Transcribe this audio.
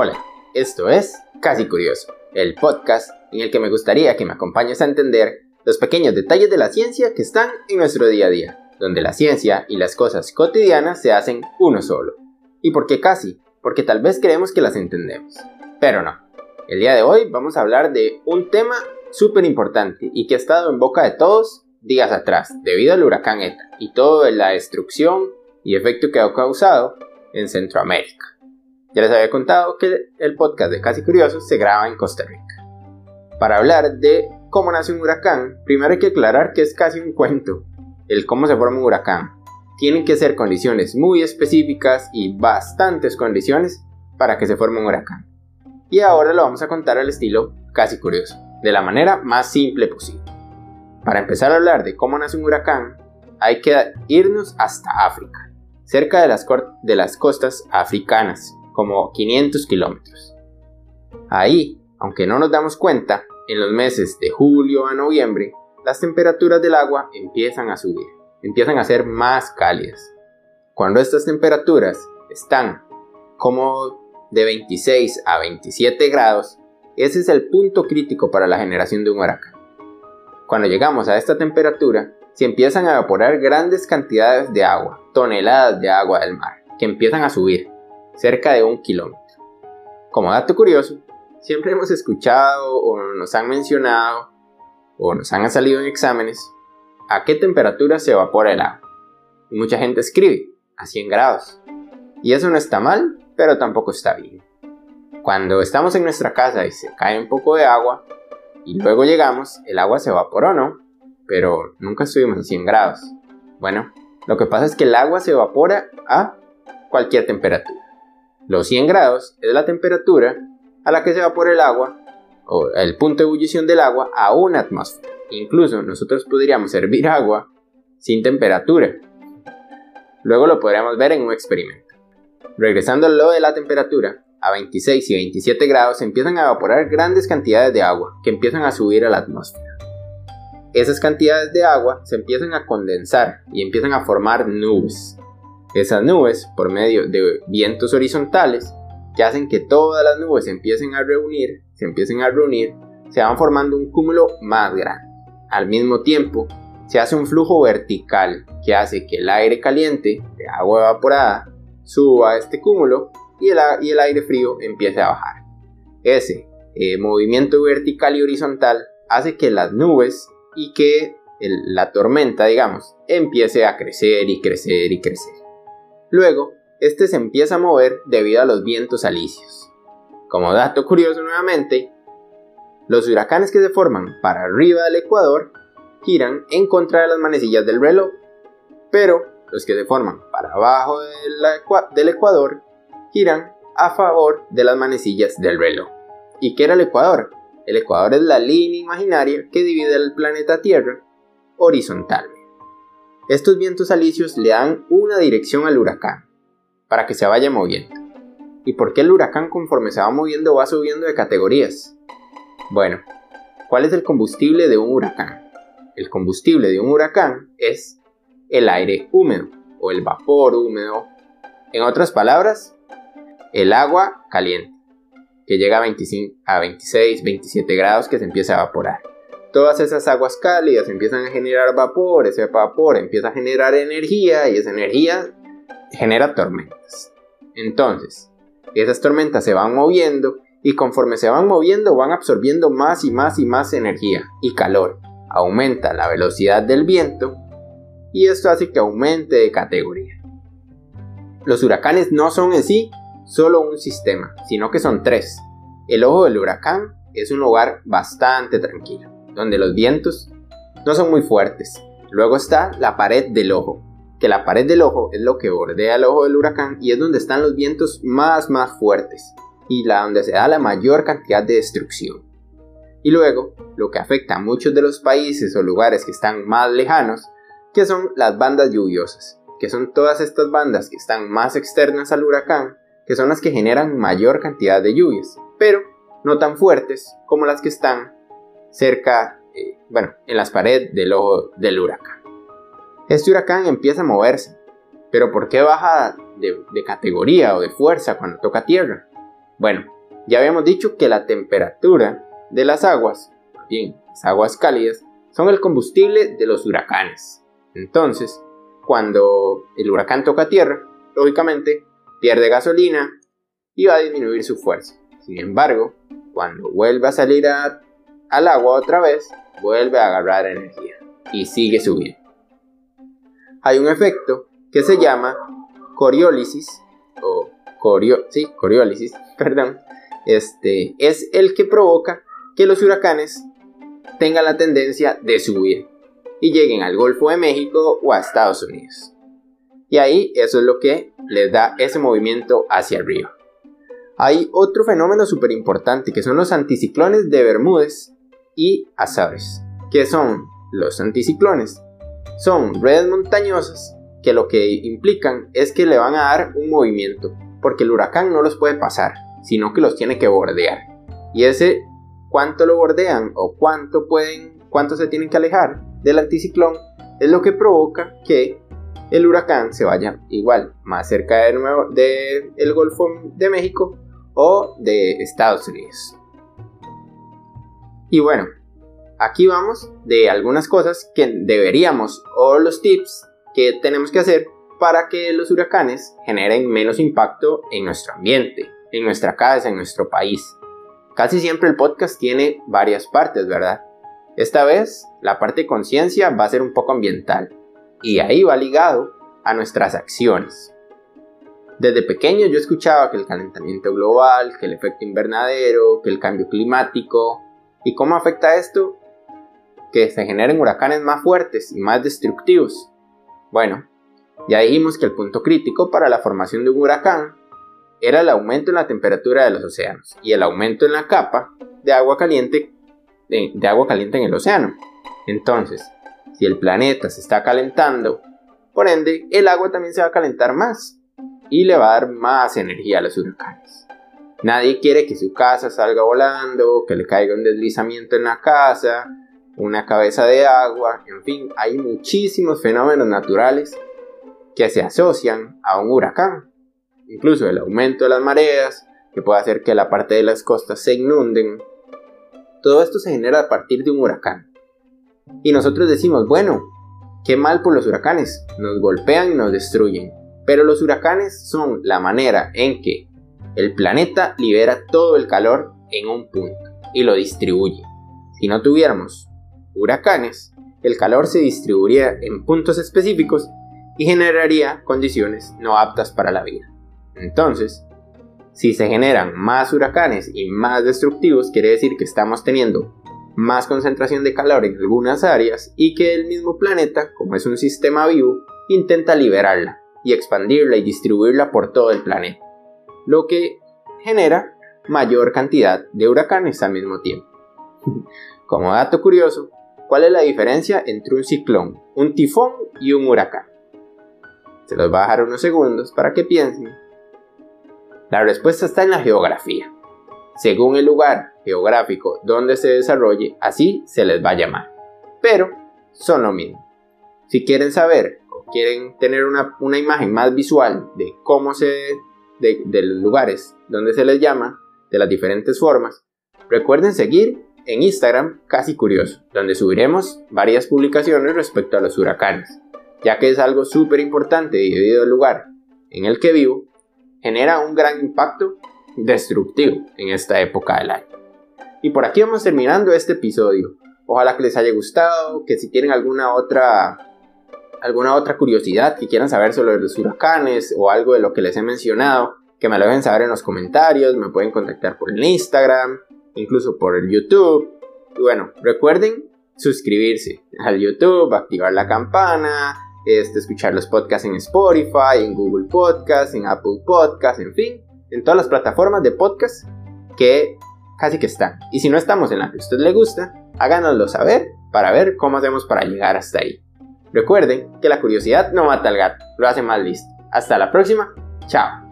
Hola, esto es Casi Curioso, el podcast en el que me gustaría que me acompañes a entender los pequeños detalles de la ciencia que están en nuestro día a día, donde la ciencia y las cosas cotidianas se hacen uno solo. ¿Y por qué casi? Porque tal vez creemos que las entendemos, pero no. El día de hoy vamos a hablar de un tema súper importante y que ha estado en boca de todos días atrás, debido al huracán ETA y toda la destrucción y efecto que ha causado en Centroamérica. Ya les había contado que el podcast de Casi Curiosos se graba en Costa Rica. Para hablar de cómo nace un huracán, primero hay que aclarar que es casi un cuento, el cómo se forma un huracán. Tienen que ser condiciones muy específicas y bastantes condiciones para que se forme un huracán. Y ahora lo vamos a contar al estilo casi curioso, de la manera más simple posible. Para empezar a hablar de cómo nace un huracán, hay que irnos hasta África, cerca de las, de las costas africanas, como 500 kilómetros. Ahí, aunque no nos damos cuenta, en los meses de julio a noviembre, las temperaturas del agua empiezan a subir, empiezan a ser más cálidas. Cuando estas temperaturas están como de 26 a 27 grados, ese es el punto crítico para la generación de un huracán. Cuando llegamos a esta temperatura, se empiezan a evaporar grandes cantidades de agua, toneladas de agua del mar, que empiezan a subir, cerca de un kilómetro. Como dato curioso, siempre hemos escuchado o nos han mencionado o nos han salido en exámenes a qué temperatura se evapora el agua. Y mucha gente escribe a 100 grados. Y eso no está mal, pero tampoco está bien. Cuando estamos en nuestra casa y se cae un poco de agua y luego llegamos, el agua se evaporó, ¿no? Pero nunca estuvimos a 100 grados. Bueno, lo que pasa es que el agua se evapora a cualquier temperatura. Los 100 grados es la temperatura a la que se evapora el agua o el punto de ebullición del agua a una atmósfera. Incluso nosotros podríamos hervir agua sin temperatura. Luego lo podríamos ver en un experimento. Regresando a lo de la temperatura, a 26 y 27 grados empiezan a evaporar grandes cantidades de agua que empiezan a subir a la atmósfera. Esas cantidades de agua se empiezan a condensar y empiezan a formar nubes. Esas nubes, por medio de vientos horizontales, que hacen que todas las nubes se empiecen a reunir, se empiecen a reunir, se van formando un cúmulo más grande. Al mismo tiempo, se hace un flujo vertical que hace que el aire caliente de agua evaporada suba a este cúmulo y el, aire frío empiece a bajar. Ese eh, movimiento vertical y horizontal hace que las nubes y que la tormenta, digamos, empiece a crecer y crecer y crecer. Luego, este se empieza a mover debido a los vientos alisios. Como dato curioso nuevamente, los huracanes que se forman para arriba del ecuador giran en contra de las manecillas del reloj, pero los que se forman para abajo del ecuador giran a favor de las manecillas del reloj. ¿Y qué era el ecuador? El ecuador es la línea imaginaria que divide el planeta Tierra horizontalmente. Estos vientos alisios le dan una dirección al huracán, para que se vaya moviendo. ¿Y por qué el huracán conforme se va moviendo va subiendo de categorías? Bueno, ¿cuál es el combustible de un huracán? El combustible de un huracán es el aire húmedo o el vapor húmedo. En otras palabras, el agua caliente, que llega a, 25, a 26, 27 grados que se empieza a evaporar. Todas esas aguas cálidas empiezan a generar vapor, ese vapor empieza a generar energía y esa energía genera tormentas. Entonces, esas tormentas se van moviendo y conforme se van moviendo van absorbiendo más y más y más energía y calor. Aumenta la velocidad del viento y esto hace que aumente de categoría. Los huracanes no son en sí solo un sistema, sino que son tres. El ojo del huracán es un lugar bastante tranquilo, donde los vientos no son muy fuertes. Luego está la pared del ojo, que la pared del ojo es lo que bordea el ojo del huracán y es donde están los vientos más más fuertes y la donde se da la mayor cantidad de destrucción. Y luego, lo que afecta a muchos de los países o lugares que están más lejanos, que son las bandas lluviosas, que son todas estas bandas que están más externas al huracán, que son las que generan mayor cantidad de lluvias, pero no tan fuertes como las que están cerca, eh, bueno, en las paredes del ojo del huracán. Este huracán empieza a moverse, pero ¿por qué baja de, categoría o de fuerza cuando toca tierra? Bueno, ya habíamos dicho que la temperatura de las aguas, bien, las aguas cálidas, son el combustible de los huracanes. Entonces, cuando el huracán toca tierra, lógicamente pierde gasolina y va a disminuir su fuerza. Sin embargo, cuando vuelve a salir al agua otra vez, vuelve a agarrar energía y sigue subiendo. Hay un efecto que se llama coriólisis o corio, sí, coriólisis, perdón, este es el que provoca que los huracanes tengan la tendencia de subir y lleguen al Golfo de México o a Estados Unidos. Y ahí eso es lo que les da ese movimiento hacia arriba. Hay otro fenómeno súper importante que son los anticiclones de Bermúdez y Azores. ¿Qué son los anticiclones? Son redes montañosas que lo que implican es que le van a dar un movimiento, porque el huracán no los puede pasar, sino que los tiene que bordear. Y ese cuánto lo bordean o cuánto pueden, cuánto se tienen que alejar del anticiclón es lo que provoca que el huracán se vaya igual más cerca del de el Golfo de México o de Estados Unidos. Y bueno, aquí vamos de algunas cosas que deberíamos o los tips que tenemos que hacer para que los huracanes generen menos impacto en nuestro ambiente, en nuestra casa, en nuestro país. Casi siempre el podcast tiene varias partes, ¿verdad? Esta vez la parte de conciencia va a ser un poco ambiental y ahí va ligado a nuestras acciones. Desde pequeño yo escuchaba que el calentamiento global, que el efecto invernadero, que el cambio climático. ¿Y cómo afecta esto? Que se generen huracanes más fuertes y más destructivos. Bueno, ya dijimos que el punto crítico para la formación de un huracán era el aumento en la temperatura de los océanos y el aumento en la capa de agua caliente, de, agua caliente en el océano. Entonces, si el planeta se está calentando, por ende, el agua también se va a calentar más y le va a dar más energía a los huracanes. Nadie quiere que su casa salga volando, que le caiga un deslizamiento en la casa, una cabeza de agua, en fin, hay muchísimos fenómenos naturales que se asocian a un huracán incluso el aumento de las mareas, que puede hacer que la parte de las costas se inunden. Todo esto se genera a partir de un huracán. Y nosotros decimos, bueno, qué mal por los huracanes, nos golpean y nos destruyen. Pero los huracanes son la manera en que el planeta libera todo el calor en un punto y lo distribuye. Si no tuviéramos huracanes, el calor se distribuiría en puntos específicos y generaría condiciones no aptas para la vida. Entonces, si se generan más huracanes y más destructivos, quiere decir que estamos teniendo más concentración de calor en algunas áreas y que el mismo planeta, como es un sistema vivo, intenta liberarla y expandirla y distribuirla por todo el planeta, lo que genera mayor cantidad de huracanes al mismo tiempo. Como dato curioso, ¿cuál es la diferencia entre un ciclón, un tifón y un huracán? Se los voy a dejar unos segundos para que piensen la respuesta está en la geografía. Según el lugar geográfico donde se desarrolle, así se les va a llamar. Pero son lo mismo. Si quieren saber o quieren tener una, imagen más visual de cómo se... De, los lugares donde se les llama, de las diferentes formas, recuerden seguir en Instagram Casi Curioso, donde subiremos varias publicaciones respecto a los huracanes, ya que es algo súper importante debido al lugar en el que vivo genera un gran impacto destructivo en esta época del año. Y por aquí vamos terminando este episodio. Ojalá que les haya gustado, que si tienen alguna otra alguna otra curiosidad que quieran saber sobre los huracanes o algo de lo que les he mencionado, que me lo dejen saber en los comentarios, me pueden contactar por el Instagram, incluso por el YouTube. Y bueno, recuerden suscribirse al YouTube, activar la campana, este, escuchar los podcasts en Spotify, en Google Podcasts, en Apple Podcasts, en fin, en todas las plataformas de podcast que casi que están. Y si no estamos en la que a usted le gusta, háganoslo saber para ver cómo hacemos para llegar hasta ahí. Recuerden que la curiosidad no mata al gato, lo hace más listo. Hasta la próxima, chao.